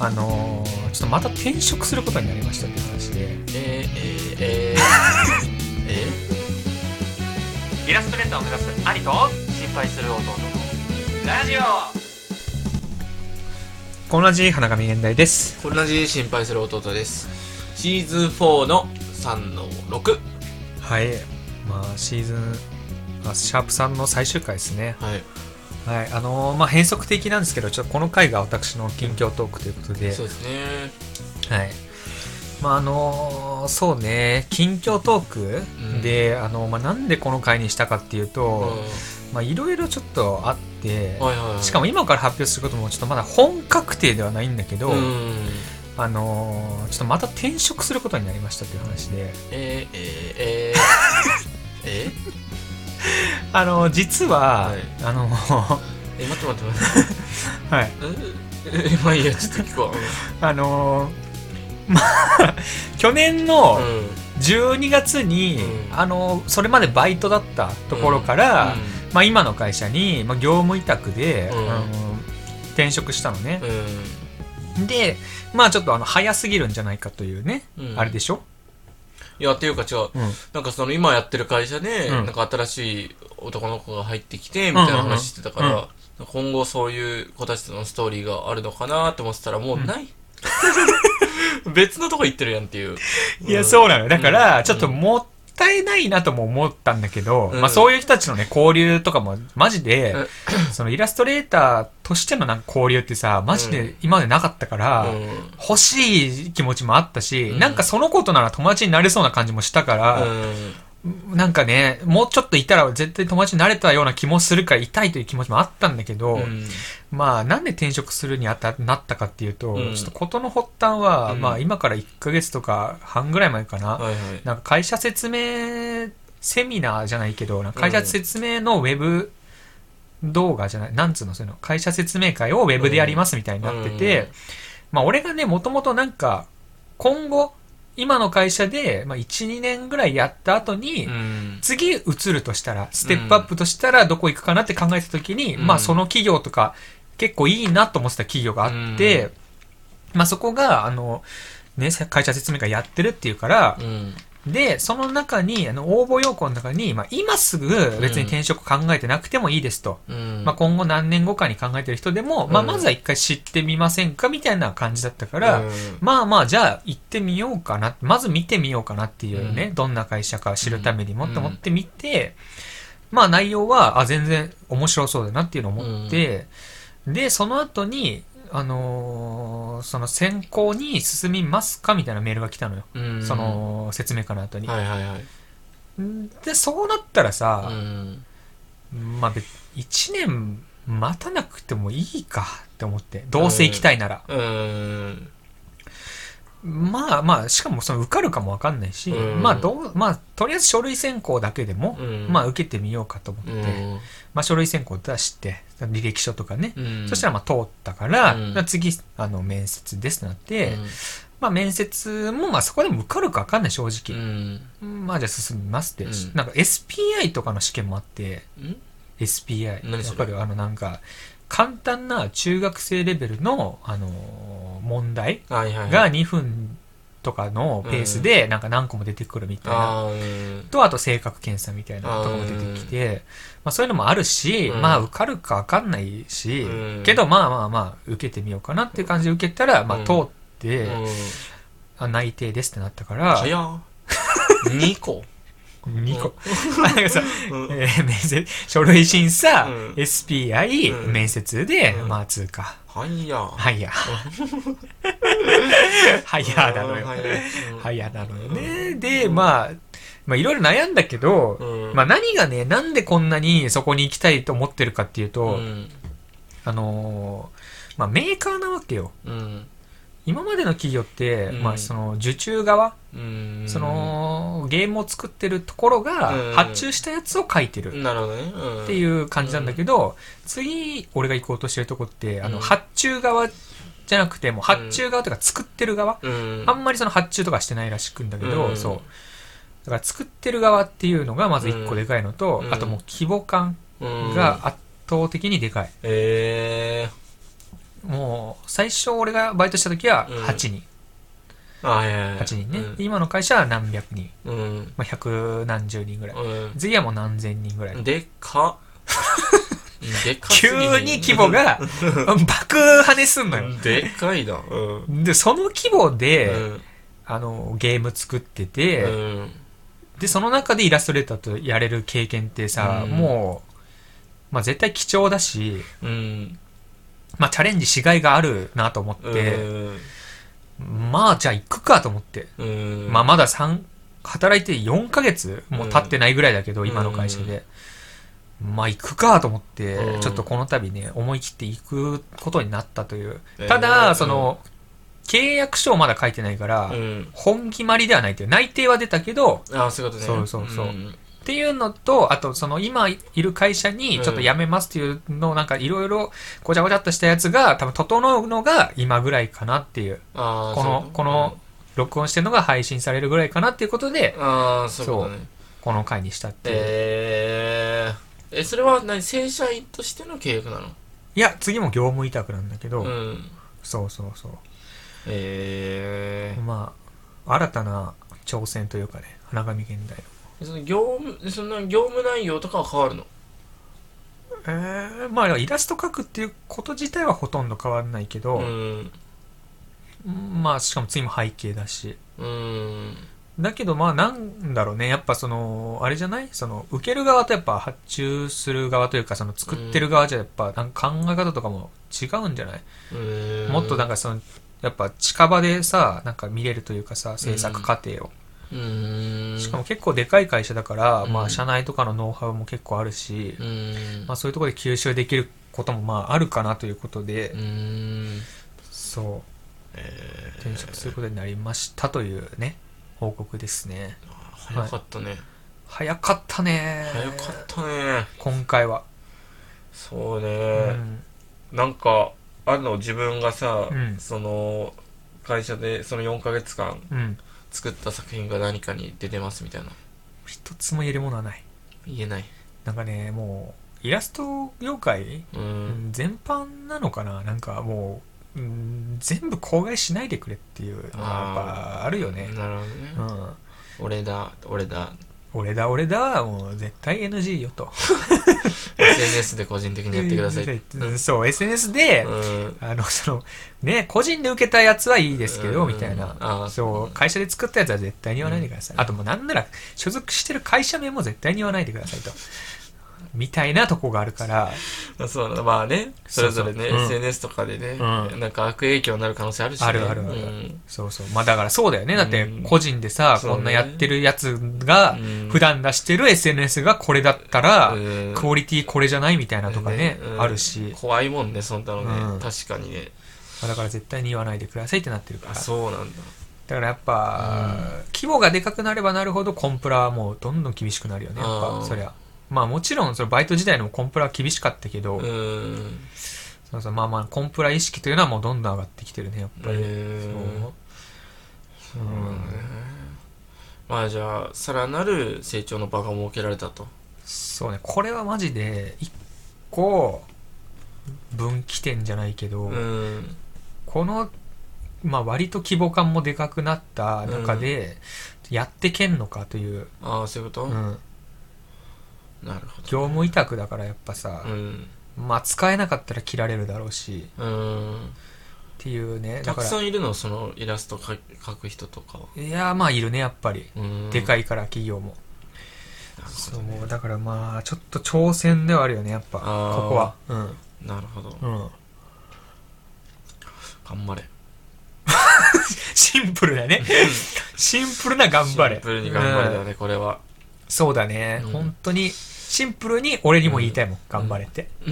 あのーちょっとまた転職することになりましたって話で。えー、えー、えー、え？イラストレーターを目指す兄と心配する弟の。ラジオ。このじ花神現代です。同じ心配する弟です。シーズン4の3の6はい。まあシーズンあシャープ3の最終回ですね。はいはいあのーまあ変則的なんですけどちょっとこの回が私の近況トークということで。そうですね。はい。まああのそうね、近況トークうん。で、あのまあ、なんでこの回にしたかっていううん。と、まあいろいろちょっとあって、はいはいはい。しかも今から発表することもちょっとまだ本確定ではないんだけど、うん。あのちょっとまた転職することになりましたっていう話で、えー、えー、えー、えあの実は、はい。あのえ待って待って待って。はい、ええまあいいやちょっと聞こあのまあ 去年のううん12月に、うん。あのそれまでバイトだったところから、まあ、今の会社に、まあ、業務委託で、うん。あの転職したのね。う、ん。でまあちょっとあの早すぎるんじゃないかというね、うん。あれでしょ、いやっていうか違う。うん。なんかその今やってる会社で、うん。なんか新しい男の子が入ってきてみたいな話してたから、今後そういう子たちとのストーリーがあるのかなって思ってたらもうない、別のとこ行ってるやんっていう。いやそうなのよ。だから、うん。ちょっともったいないなとも思ったんだけど、うん。まあ、そういう人たちのね交流とかもマジで、うん。そのイラストレーターとしてのなんか交流ってさマジで今までなかったから、うん。欲しい気持ちもあったし、うん。なんかその子となら友達になれそうな感じもしたから、なんかね、もうちょっといたら絶対友達になれたような気もするから痛いという気持ちもあったんだけど、うん。まあなんで転職するにあたなったかっていうと、うん。ちょっと事の発端は、うん。まあ今から1ヶ月とか半ぐらい前かな、はいはい。なんか会社説明セミナーじゃないけど、会社説明のウェブ動画じゃない、なんつうの、そういうの、会社説明会をウェブでやりますみたいになってて、うん。まあ俺がね、もともとなんか、今後、今の会社で、まあ1、2年ぐらいやった後に、うん。次移るとしたら、ステップアップとしたらどこ行くかなって考えた時に、うん。まあその企業とか結構いいなと思ってた企業があって、まあそこが、あの、ね、会社説明会やってるっていうからう、んで、その中に、あの、応募要項の中に、まあ今すぐ別に転職考えてなくてもいいですと。うん。まあ今後何年後かに考えてる人でも、まあうん。まずは一回知ってみませんかみたいな感じだったから、うん。まあまあ、じゃあ行ってみようかな。まず見てみようかなっていうね、うん。どんな会社か知るためにもうんと思ってみて、まあ内容は、あ、全然面白そうだなっていうのを思って、で、その後に、あのーその選考に進みますかみたいなメールが来たのよ。うんその説明会の後に。はいはいはいで、そうなったらさう、んまあ別、1年待たなくてもいいかって思って。どうせ行きたいなら。うんまあまあ、しかもその受かるかもわかんないし、うん。まあどう、まあ、とりあえず書類選考だけでも、うん。まあ受けてみようかと思って、うん。まあ書類選考出して、履歴書とかね、うん。そしたらまあ通ったから、うん。まあ次、あの、面接ですとなって、うん。まあ面接もまあそこでも受かるかわかんない正う直。ん。まあじゃあ進みますって、うん。なんか SPI とかの試験もあって、ん？SPI。何それ？わかるあのなんか、簡単な中学生レベルの、あのー問題が2分とかのペースでなんか何個も出てくるみたいな。うんと、あと性格検査みたいなとこも出てきて、まあそういうのもあるし、うん。まあ受かるかわかんないし、うん。けどまあまあまあ受けてみようかなっていう感じで受けたら、まあうん通って、うん。あ内定ですってなったから、早っ。2個？2個。なんかさ、うん。えー面接、書類審査、うん。SPI、うん。面接で、うん。まあ通過。はいや。はいやなのよ。はいやなのよね。で、まあ、まあいろいろ悩んだけど、うん。まあ何がね、なんでこんなにそこに行きたいと思ってるかっていうと、うん。あのーまあメーカーなわけよ。うん今までの企業って、うん。まあその受注側、うん。そのゲームを作ってるところがうん。発注したやつを書いてる。っていう感じなんだけど、次俺が行こうとしてるとこって、あのうん。発注側じゃなくてもう発注側というか作ってる側、うん。あんまりその発注とかしてないらしくんだけど、うん。そう。だから作ってる側っていうのがまず一個でかいのと、うん。あともう規模感うん。が圧倒的にでかい、えもう最初俺がバイトした時はうん。8人、あはいはいはい。8人ね、今の会社は何百人、うん。うんまあ、百何十人ぐらい、うん。次はもう何千人ぐらい、でかっ。でかすぎ急に規模が 爆跳ねすんのよ、でかいな。うん。でその規模で、うん。あのゲーム作ってて、うん。でその中でイラストレーターとやれる経験ってさ、うん。もう、まあ、絶対貴重だし、うんまあ、チャレンジしがいがあるなと思って、まあじゃあ行くかと思って、うん。まあまだ3働いて4ヶ月も経ってないぐらいだけど、うん。今の会社で、まあ行くかと思って、うん。ちょっとこの度ね思い切って行くことになったという。えー。ただ、その契約書をまだ書いてないから、うん。本決まりではないという。内定は出たけどああそういうことね。そうそうそうんっていうのと、あとその今いる会社にちょっと辞めますっていうのをなんかいろいろごちゃごちゃっとしたやつが多分整うのが今ぐらいかなっていう。この、この録音してるのが配信されるぐらいかなっていうことで、ああそうねこの回にしたっていう。えー、えそれは何正社員としての契約なの？いや、次も業務委託なんだけど、うんそうそうそう。えまあ、新たな挑戦というかね、花神現代の。ー、その業務そんな業務内容とかは変わるの？えー、まあイラスト描くっていうこと自体はほとんど変わらないけど、うん。まあしかも次も背景だし。うん。だけどまあなんだろうね、やっぱその、あれじゃない？その、受ける側とやっぱ発注する側というか、その作ってる側じゃやっぱなんか考え方とかも違うんじゃない、うん。もっとなんかその、やっぱ近場でさ、なんか見れるというかさ、制作過程を。うん。しかも結構でかい会社だから、うん。まあ社内とかのノウハウも結構あるし、うん。まあそういうところで吸収できることもまああるかなということで、うん。そう、えー。転職することになりましたというね、報告ですね。早かったね、早かったね。早かったね。今回は。そううね、ん。なんかあるの？自分がさ、うん。その会社でその4ヶ月間うん。作った作品が何かに出てますみたいな一つも言えるものはない。言えないなんかね、もう、イラスト業界、ううんん全般なのかな？なんかもう、うん、全部口外しないでくれっていうのはやっぱあるよね。なるほどね、うん。俺だ俺だ俺だ俺だ、もう絶対 NG よと。SNS で個人的にやってくださいうんそう、SNS で、うんあの、その、ね、個人で受けたやつはいいですけど、うんみたいな。そう、会社で作ったやつは絶対に言わないでください。あともうなんなら、所属してる会社名も絶対に言わないでくださいと。みたいなとこがあるから、あそうだまあねそれぞれねそうそう。うん。SNS とかでね、うん。なんか悪影響になる可能性あるし、ね、あるあるあるうん。そうそう。まあだからそうだよね。だってうん個人でさ、こんなやってるやつがうん、普段出してる SNS がこれだったら、うん。クオリティこれじゃないみたいなとかね、うん。あるし、怖いもんねそんなのね、うん。確かにね。まあだから絶対に言わないでくださいってなってるから。あそうなんだ。だからやっぱ、規模がでかくなればなるほどコンプラはもうどんどん厳しくなるよね、やっぱ、そりゃ。まあもちろん、そのバイト時代のコンプラは厳しかったけど、うん。そうそうまあまあ、コンプラ意識というのはもうどんどん上がってきてるね、やっぱり。うんそう。うんまあじゃあさらなる成長の場が設けられたと。そうね、これはマジで、一個、分岐点じゃないけど、うん。この、まあ割と規模感もでかくなった中で、やってけんのかという、ああそういうこと、うん、なるほど業務委託だからやっぱさ、うんまあ使えなかったら切られるだろうし、うんっていうね、たくさんいるのそのイラスト描描く人とかはいや、まあいるね、やっぱり。うんでかいから企業も。なるほそう、だからまあ、ちょっと挑戦ではあるよね、やっぱ、ここは。うん。なるほどうん。頑張れ シンプルだね。シンプルな頑張れ。シンプルに頑張れだうんねこれはそうだね。うん本当に、シンプルに俺にも言いたいもん。頑張れって。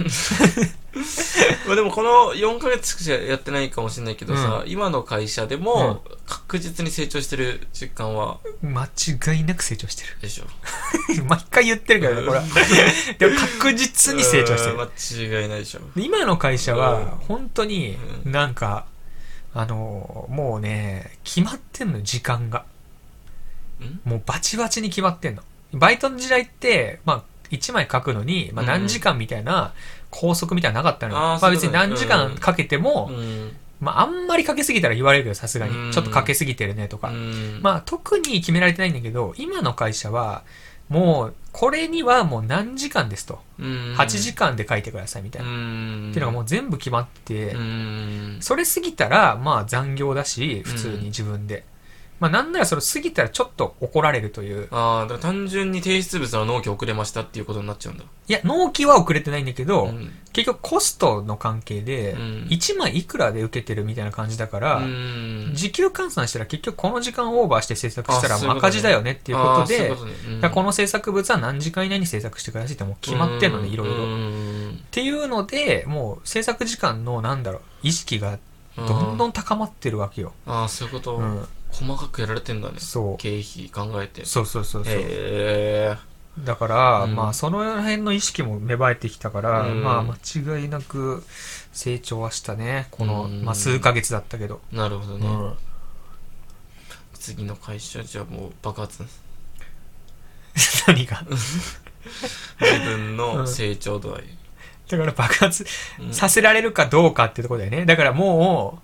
まあでもこの4ヶ月しかやってないかもしれないけどさ、今の会社でも確実に成長してる実感は？間違いなく成長してでしょる。毎回言ってるけどね、これは。でも確実に成長してる。う ん間違いないでしょ今の会社うんは、本当にうんなんか、あの、もうね、決まってんのよ、時間が。ん？もうバチバチに決まってんの。バイトの時代って、まあ、1枚書くのに、まあ、うん何時間みたいな、拘束みたいなのなかったのよ。あーまあ別に何時間かけても、うんまあ、あんまりかけすぎたら言われるけど、さすがうんに。ちょっとかけすぎてるねとか。うんまあ、特に決められてないんだけど、今の会社は、もう、これにはもう何時間ですと。うん8時間で書いてくださいみたいな。んっていうのがもう全部決まってそれ過ぎたら、まあ残業だし、普通に自分で。まあなんならそれ過ぎたらちょっと怒られるという。ああ、だから単純に提出物の納期遅れましたっていうことになっちゃうんだ。いや、納期は遅れてないんだけど、うん。結局コストの関係で、うん。1枚いくらで受けてるみたいな感じだから、うん。時給換算したら結局この時間オーバーして制作したら赤字だよねっていうことで、この制作物は何時間以内に制作してくださいってもう決まってんのね、いろいろ。っうん。ていうので、もう制作時間のなんだろう、意識がどんどん高まってるわけよ。ああ、そういうこと、うん。細かくやられてんだね。そう経費考えて。そうそうそうそう。へえ。だから、うんまあその辺の意識も芽生えてきたから、うんまあ間違いなく成長はしたね。この、うんまあ数ヶ月だったけど。なるほどね。うん。次の会社じゃあもう爆発。何が？自分の成長度合い。だから爆発うんさせられるかどうかってところだよね。だからも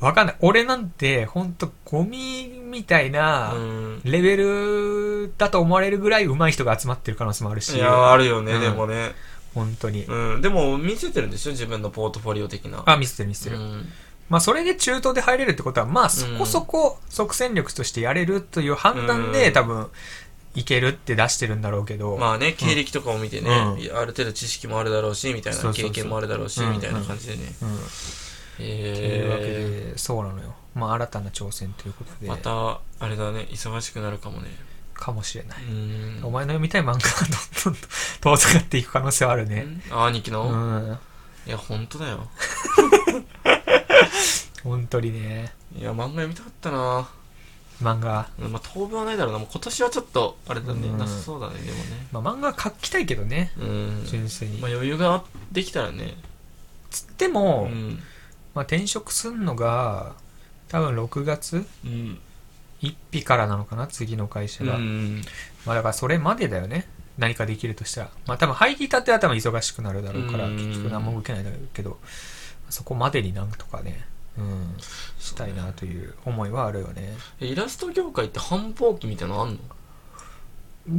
う、わかんない。俺なんて、ほんとゴミみたいなうん。レベルだと思われるぐらい上手い人が集まってる可能性もあるし。いや、あるよね、うんでもね。本当に。うん。でも、見せてるんでしょ？自分のポートフォリオ的な。あ、見せてる見せてる。うんまあそれで中東で入れるってことは、まあそこそこ即戦力としてやれるという判断で、うん多分、いけるって出してるんだろうけど。まあね、経歴とかを見てね、うんある程度知識もあるだろうし、みたいな経験もあるだろうし、うんみたいな感じでね。うん。というわけえで、そうなのよ。まあ新たな挑戦ということで、また、あれだね、忙しくなるかもね。かもしれない。うん。お前の読みたい漫画がどんどん遠ざかっていく可能性はあるね。兄貴うの、ん。いや、本当だよ。本当にね。いや、漫画読みたかったな漫画。うんまあ、当分はないだろうな。もう今年はちょっと、あれだね、うんなさそうだね、でもね。まあ漫画描きたいけどね。うん。純粋に。まあ、余裕ができたらね。つってうも、ん。まあ転職すんのが、多分6月うん。1日からなのかな次の会社うが。ん。まあだからそれまでだよね。何かできるとしたら。まあ多分入りたては多分忙しくなるだろうから、うん結局何も受けないだろうけど、そこまでになんとかね、うん、したいなという思いはあるよね。えイラスト業界って繁忙期みたいなのあんの？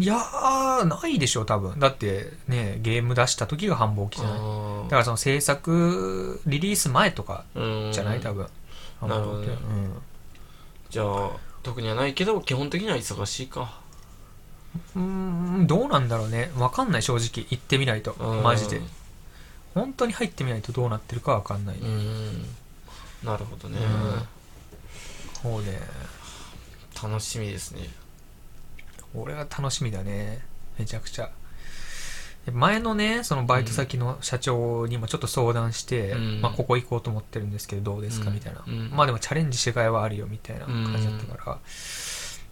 いやー、ないでしょ、多分。だってね、ゲーム出した時が繁忙期じゃない？あだからその制作、リリース前とかじゃない？多分。繁なるほどね忙期はじゃあ、特にはないけど、基本的には忙しいか。うん。どうなんだろうね。わかんない、正直。行ってみないと。うんマジで。本当に入ってみないとどうなってるかわかんない。うん。なるほどね。そうね。楽しみですね。俺は楽しみだね。めちゃくちゃ。前のね、そのバイト先の社長にもちょっと相談して、うんまあここ行こうと思ってるんですけどどうですかうんみたいな。うんまあでもチャレンジしがいはあるよみたいな感じだったから、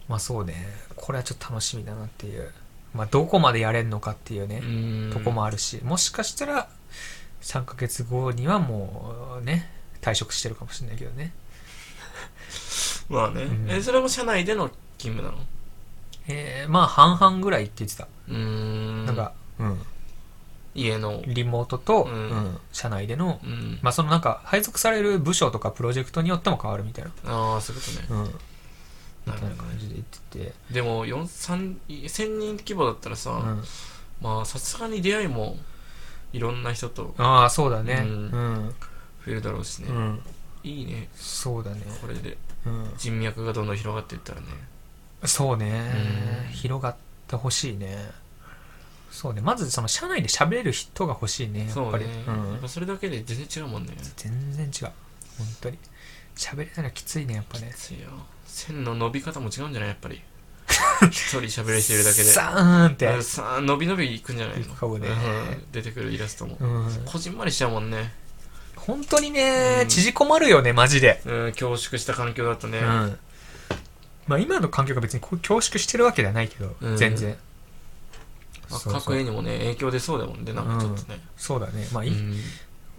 まあそうね、これはちょっと楽しみだなっていう。まあどこまでやれんのかっていうね、うんとこもあるし、もしかしたら3ヶ月後にはもうね、退職してるかもしれないけどね。まあね。うんえ、それも社内での勤務なの？えー、まあ半々ぐらいって言ってた。うーん。なんか、うん。家の。リモートと、ううんん社内での、うん。まあそのなんか配属される部署とかプロジェクトによっても変わるみたいな、ああ、そういうことね。うん、みたいななるほどね。感じで言ってて、でも、4、3、1000人規模だったらさ、うん、まあ、さすがに出会いも、いろんな人とああそうだねううんん、増えるだろうしね。うんいいね。そうだね、これでうん、人脈がどんどん広がっていったらね。そうね、うん広がってほしいねそうねまずその社内で喋れる人が欲しいねやっぱりそうね。うんやっぱそれだけで全然違うもんね。全然違う本当に喋れないのきついねやっぱねついよ。線の伸び方も違うんじゃない？やっぱり。一人喋る人いるだけで。サーンってあさあ伸び伸びいくんじゃないの？かもねうん出てくるイラストも。うんこじんまりしちゃうもんね。本当にね、うん。縮こまるよねマジで。うん、恐縮した環境だとね。うん。まあ今の環境が別にこう恐縮してるわけではないけど、うん。全然。まあ、そうそう。各絵にもね、影響出そうだもんね、なんかちょっとね。そうだね。まあいい、うん。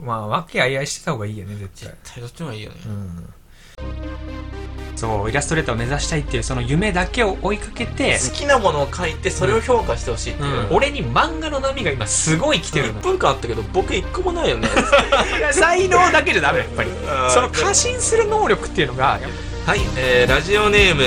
まあ和気あいあいしてた方がいいよね絶対。絶対どっちの方がいいよね。うんそうイラストレーターを目指したいっていうその夢だけを追いかけて、好きなものを書いてそれを評価してほしいっていう、俺に漫画の波が今すごい来てる1の分間あったけど僕1個もないよね。才能だけじゃダメやっぱり。その過信する能力っていうのがはい、えー、ラジオネーム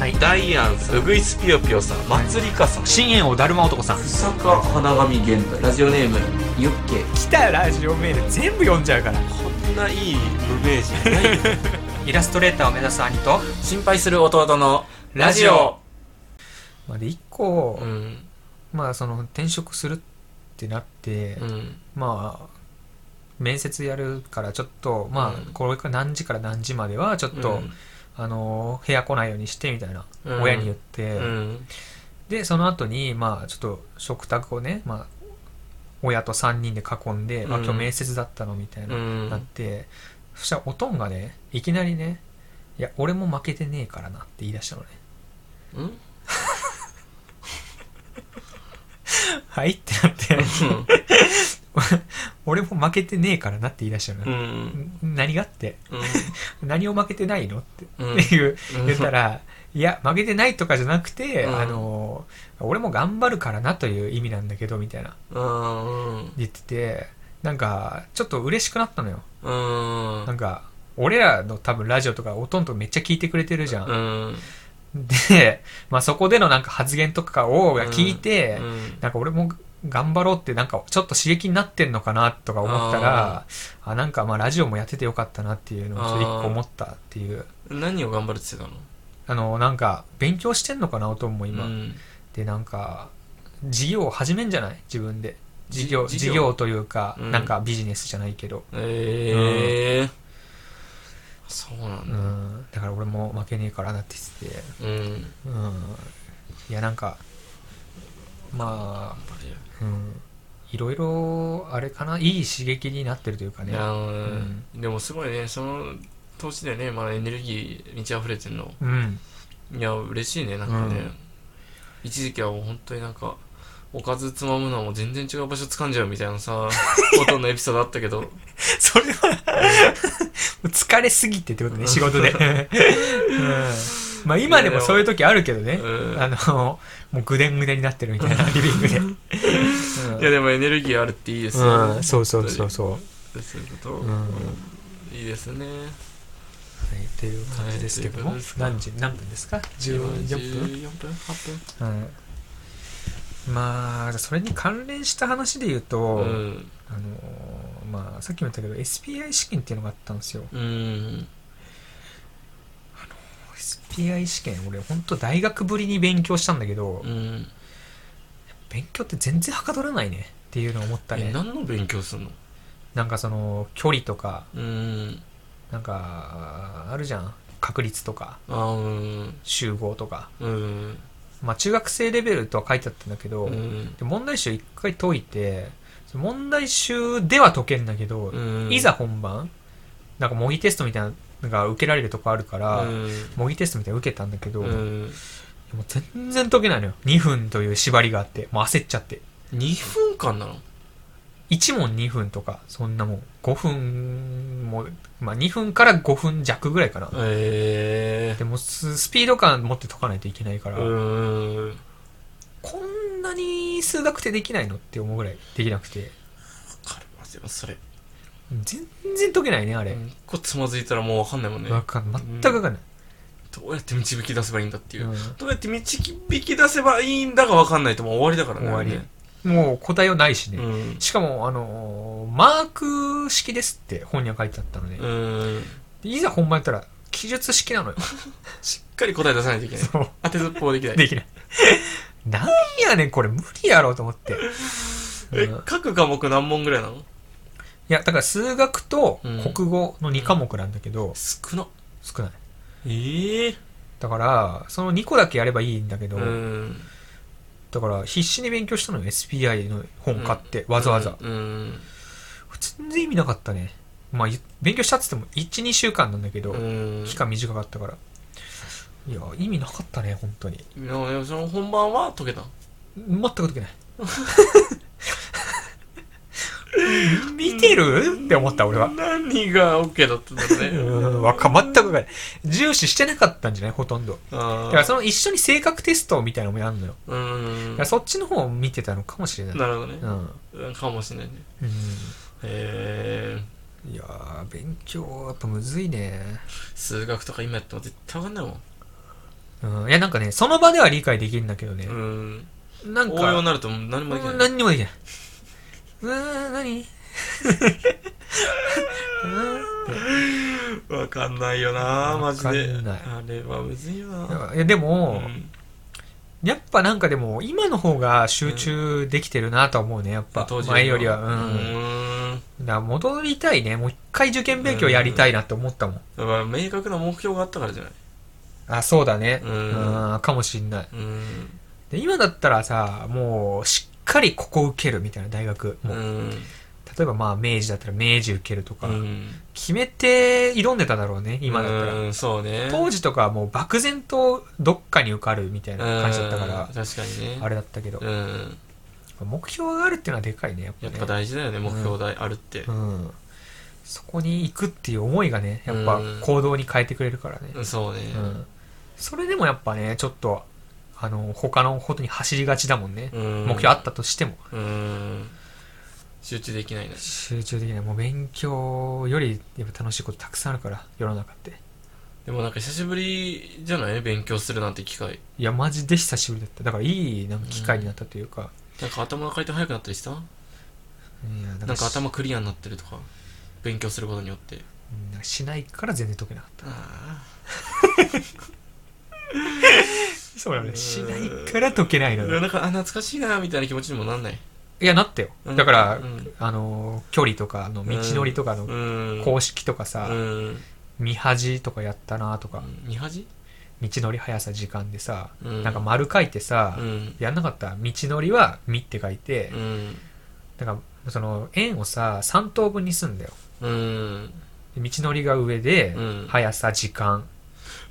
はい。ダイアンさんうぐいすぴよぴよさん。松里香さん。深淵王だるま男さん。草加花神玄太。ラジオネームユッケ。来たラジオメール全部読んじゃうから。こんないい無名人ないよ イラストレーターを目指す兄と心配する弟のラジオ。まあで一個、うん。まあその転職するってなって、うん。まあ面接やるからちょっとまあうん。これから何時から何時まではちょっと、うん。あの部屋来ないようにしてみたいな、うん。親に言って、うん。でその後にまあちょっと食卓をねまあ親と3人で囲んで、まあ、うん今日面接だったのみたいな、うん。なってそしたらおとんがねいきなりね「いや俺も負けてねえからな」って言い出したのね。うん「はい?」ってなって「俺も負けてねえからな」って言い出したのうね、ん。ん何がって。うん。何を負けてないのってうん。っていううん。言ったら、いや、負けてないとかじゃなくて、うん。あの、俺も頑張るからなという意味なんだけど、みたいな。うん。言ってて、なんか、ちょっと嬉しくなったのよ。うん。なんか、俺らの多分ラジオとか、おとんとめっちゃ聞いてくれてるじゃん。うん。で、まあそこでのなんか発言とかを聞いて、うん。なんか俺も頑張ろうってなんかちょっと刺激になってんのかなとか思ったら、あなんかまあラジオもやっててよかったなっていうのをちょっと一個思ったっていう。何を頑張るって言ってたの？あの、なんか、勉強してんのかな、おとんも今。うん。で、なんか、事業を始めんじゃない？自分で。事業、じ事業というか、うんなんかビジネスじゃないけど。ええそうなうんだん。だから俺も負けねえからなって言ってて。うんうん。いや、なんか、まあ、うん。いろいろ、あれかな、いい刺激になってるというかね。いやんでもすごいねその年でねまだエネルギー満ち溢れてるのうん。いや嬉しいねなんかね、うん一時期はもう本当になんかおかずつまむのも全然違う場所掴んじゃうみたいなさ ほとんどエピソードあったけどそれは、疲れすぎてってことね、仕事で。うん。まあ今でもそういう時あるけどね。うんあの、もうぐでんぐでんになってるみたいな、リビングで。う んいやでもエネルギーあるっていいですよ、うん、そうそうそうそう。はそういうこと、うんいいですねい、っていう感じですけどもはい何時、何分ですか ?14 分？14分8はい。まあ、それに関連した話で言うと、分あの、まあ、さっきも言ったけど、SPI 試験っていうのがあったんですよ。うんうん SPI 試験、俺、本当大学ぶりに勉強したんだけど、うん勉強って全然はかどらないねっていうのを思ったね。え何の勉強するの？なんかその、距離とか、うんなんか、あるじゃん。確率とか、あうん集合とか。うんまあ、中学生レベルとは書いてあったんだけど、うん。で問題集一回解いて、問題集では解けんだけど、うん。いざ本番、なんか模擬テストみたいなのが受けられるとこあるから、うん。模擬テストみたいなの受けたんだけど、うん。もう全然解けないのよ。2分という縛りがあって、もう焦っちゃって。2分間なの？1問2分とか、そんなもん。5分も、まあ2分から5分弱ぐらいかな。えでもススピード感持って解かないといけないから、こんなに数学ってできないのって思うぐらいできなくて。わかるわでもそれ全然解けないね、あれ。一個つまずいたらもうわかんないもんねわかん全くわかんない。どうやって導き出せばいいんだっていう、うんどうやって導き出せばいいんだがわかんないともう終わりだからね終わりねもう答えはないしね。うんしかも、あのーマーク式ですって本には書いてあったのね。うんでいざ本番やったら、記述式なのよ。しっかり答え出さないといけないそう。当てずっぽうできないできない。なんやねん、これ無理やろうと思って。えうんい各科目何問ぐらいなの？や、だから数学とうん国語の2科目なんだけど、少な少ない。ええだから、その2個だけやればいいんだけど、うんだから必死に勉強したのよ、SPI の本買って、わざわざ。うん全然意味なかったね。まあ、い勉強したって言っても1、2週間なんだけど、うん期間短かったから。いや、意味なかったね、本当に。いやでもその本番は解けた全く解けない。見てる？って思った俺は。何が OK だったんだろうね。うん、わか、全くわかんない。重視してなかったんじゃない？ほとんど。あだーからその一緒に性格テストみたいなのもやるのよ。うーんだから。そっちの方を見てたのかもしれない。なるほどねう。ん。うんかもしれないね。うんへえ。いやー、勉強やっぱむずいね。数学とか今やっても絶対わかんないもん。うん。いや、なんかね、その場では理解できるんだけどねう。ん。なんか、応用になると何もできうんない。何にもできない。うーん、何？わかんないよなマジで。わかんないあれはむずいよな。いや、でも、うんやっぱなんかでも、今の方が集中できてるなとは思うね、やっぱ。当時前よりは。ううん。ーん。だ戻りたいね。もう一回受験勉強やりたいなって思ったもん。だから明確な目標があったからじゃない？あ、そうだね。うんうん、かもしんない。うん。で今だったらさ、もう、しっかりここ受けるみたいな大学。もう、うん。例えばまあ、明治だったら明治受けるとか、うん。決めて挑んでただろうね、今だったら。うん、そうね。当時とかはもう漠然とどっかに受かるみたいな感じだったからうん、確かにね。あれだったけど、うん。目標があるっていうのはでかいね、やっぱね。やっぱ大事だよね、目標があるって。うん。そこに行くっていう思いがね、やっぱうん行動に変えてくれるからね。うんそうね。うん。それでもやっぱね、ちょっと、あの、他のことに走りがちだもんね。うん目標あったとしても。うん。集中できないね。集中できない。もう勉強よりやっぱ楽しいことたくさんあるから、世の中って。でもなんか久しぶりじゃない？勉強するなんて機会。いや、マジで久しぶりだった。だからいいなんか機会になったというか。なんか頭の回転速くなったりした？ななんか頭クリアになってるとか。勉強することによって。うんなんかしないから全然解けなかった。あ そうだね。しないから解けないのあ。よ。なんか、あ、懐かしいな、みたいな気持ちにもなんない？いや、なったよ。うんだから、うんあの、距離とかの道のりとかのうん。公式とかさ、うん。見恥とかやったなとか、二恥？道のり速さ時間でさ、うんなんか丸書いてさ、うん。やんなかった道のりは「み」って書いてう、ん。なんかその円をさ3等分にすんだようん。で道のりが上で、うん速さ時間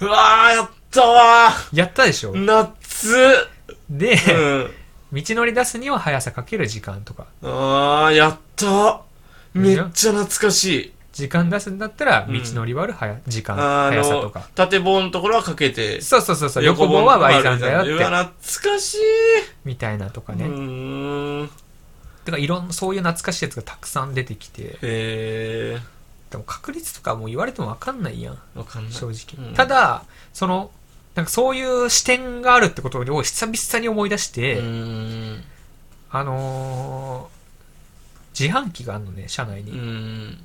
うわー、やったわやったでしょ。ー夏。で、うん。道のり出すには速さかける時間とか。あー、やった。めっちゃ懐かしい。時間出すんだったらうん。道のり割るはや時間、速さとか、縦棒のところはかけて、そうそうそうそう横棒は割り算だようって。わ、懐かしい。みたいなとかうね、ーん。だからいろんなそういう懐かしいやつがたくさん出てきて。へでも確率とかもう言われても分かんないやんー。わかんない。正直、うんただそのなんかそういう視点があるってことを久々に思い出して、うーん。あのー自販機があるのね車内うに、ん。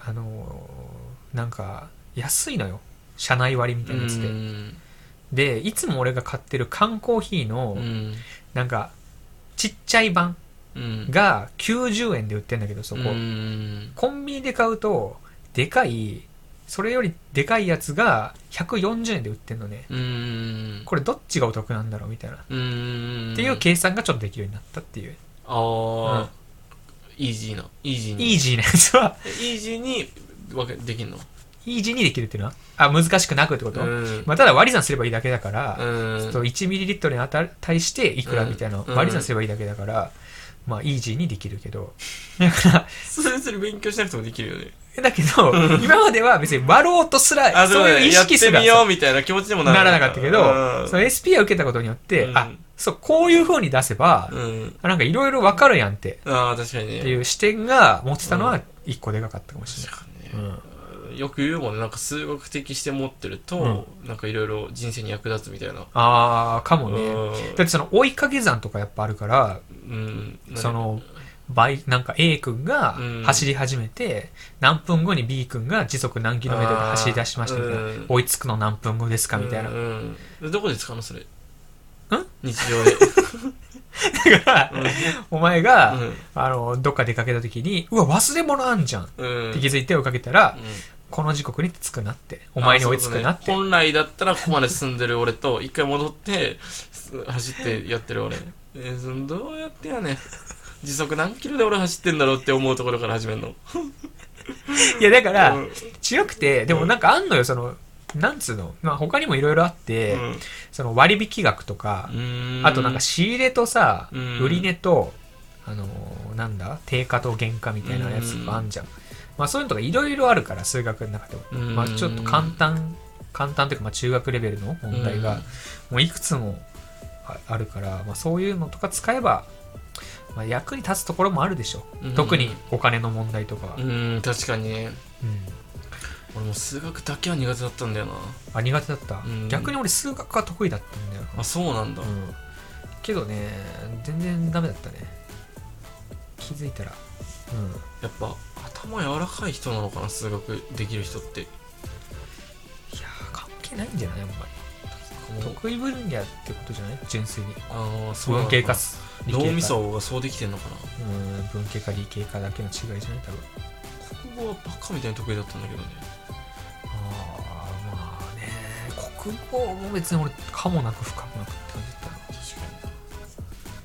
あのーなんか安いのよ車内割みたいなやつで、うん。でいつも俺が買ってる缶コーヒーの、うん。なんかちっちゃい版うん。が90円で売ってんだけどそこ、うん。コンビニで買うとでかいそれよりでかいやつが140円で売ってんのねうん。これどっちがお得なんだろうみたいな、うん。っていう計算がちょっとできるようになったっていう、ああ、イージーな。イージーに。イージーなやつはイージーにできんの？イージーにできるっていうのは？あ難しくなくってこと、うん。まあ、ただ割り算すればいいだけだから、うん。そう 1ml にあた対していくらみたいな割り算すればいいだけだから、まあイージーにできるけど。だからそれそれ勉強しなくてもできるよね。だけど今までは別に割ろうとすらあ、そういう意識すらやってみようみたいな気持ちにもなならなかったけど、うん。その SPI を受けたことによって、うん。あそうこういう風に出せば、うん。なんかいろいろ分かるやんって。ああ、確かにね。っていう視点が持ってたのは一個でかかったかもしれ確ない、かにね。よく言うもんね、なんか数学的視点持ってると、なんかいろいろ人生に役立つみたいな。ああかもね、うん。だってその追いかけ算とかやっぱあるからうん。その倍なんか A 君がうん。走り始めて、何分後に B 君が時速何キロメートルで走り出しましたみたいな、うん。追いつくの何分後ですかみたいな、うん。うん。どこで使うのそれ？ん？日常で。だから、お前が、うん。あのどっか出かけた時にうわ忘れ物あんじゃん。っうん。て気づいて追いかけたら、うんこの時刻に着くなってお前に追いつくなって、ね。本来だったらここまで進んでる俺と一回戻ってす走ってやってる俺。えーそのどうやってやねん。時速何キロで俺走ってんだろうって思うところから始めるの。いやだから、うん。違くてでもなんかあんのよそのなんつうの、まあ、他にもいろいろあって、うん。その割引額とか、あとなんか仕入れとさ、うん。売り値とあのーなんだ定価と原価みたいなやつとかあんじゃん、まあそういうのとかいろいろあるから数学の中でも、うん。まあちょっと簡単簡単というかまあ中学レベルの問題がもういくつもああるから、まあ、そういうのとか使えば、まあ、役に立つところもあるでしょう、うん。特にお金の問題とかは、うーん確かに。ねうん。俺も数学だけは苦手だったんだよな。あ苦手だった、うん。逆に俺数学が得意だったんだよな。あそうなんだ、うん、けどね全然ダメだったね。気づいたら。うん。やっぱ頭柔らかい人なのかな数学できる人って。いやー関係ないんじゃないあんま得意分野ってことじゃない？純粋に。ああそう文系か脳みそがそうできてんのかな。うん文系か理系かだけの違いじゃない？多分。国語はバカみたいに得意だったんだけどね。ああまあね。国語も別に俺かもなく不可もなくって感じだっ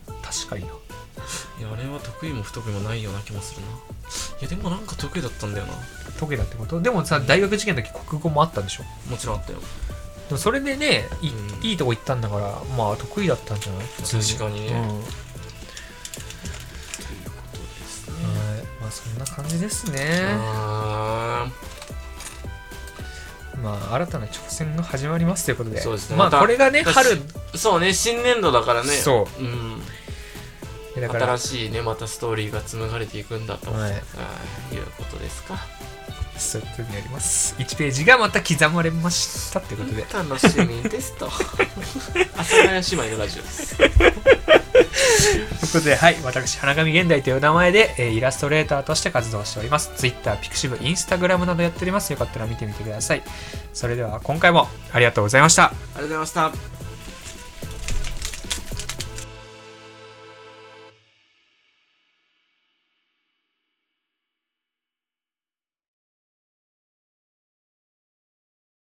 たな。確かにな。いやあれは得意も不得意もないような気もするないやでもなんか得意だったんだよな。得意だってこと？でもさ大学受験の時国語もあったんでしょ？もちろんあったよ。でもそれでねい,、うん。いいとこ行ったんだからまあ得意だったんじゃない？普通に。確かに。ねうん、はいということですね。まあそんな感じですね。あまあ新たな挑戦が始まりますということで。そうですね。まあこれがね春。ーそうね新年度だからね、そうん、だから新しいねまたストーリーが紡がれていくんだと、はい。いうことですか。そういうことになります。1ページがまた刻まれましたってことで。楽しみですと。阿佐ヶ谷姉妹のラジオです。ということで、はい、私、花神現代という名前で、えーイラストレーターとして活動しております。Twitter、Pixiv、Instagram などやっております。よかったら見てみてください。それでは、今回もありがとうございました。ありがとうございました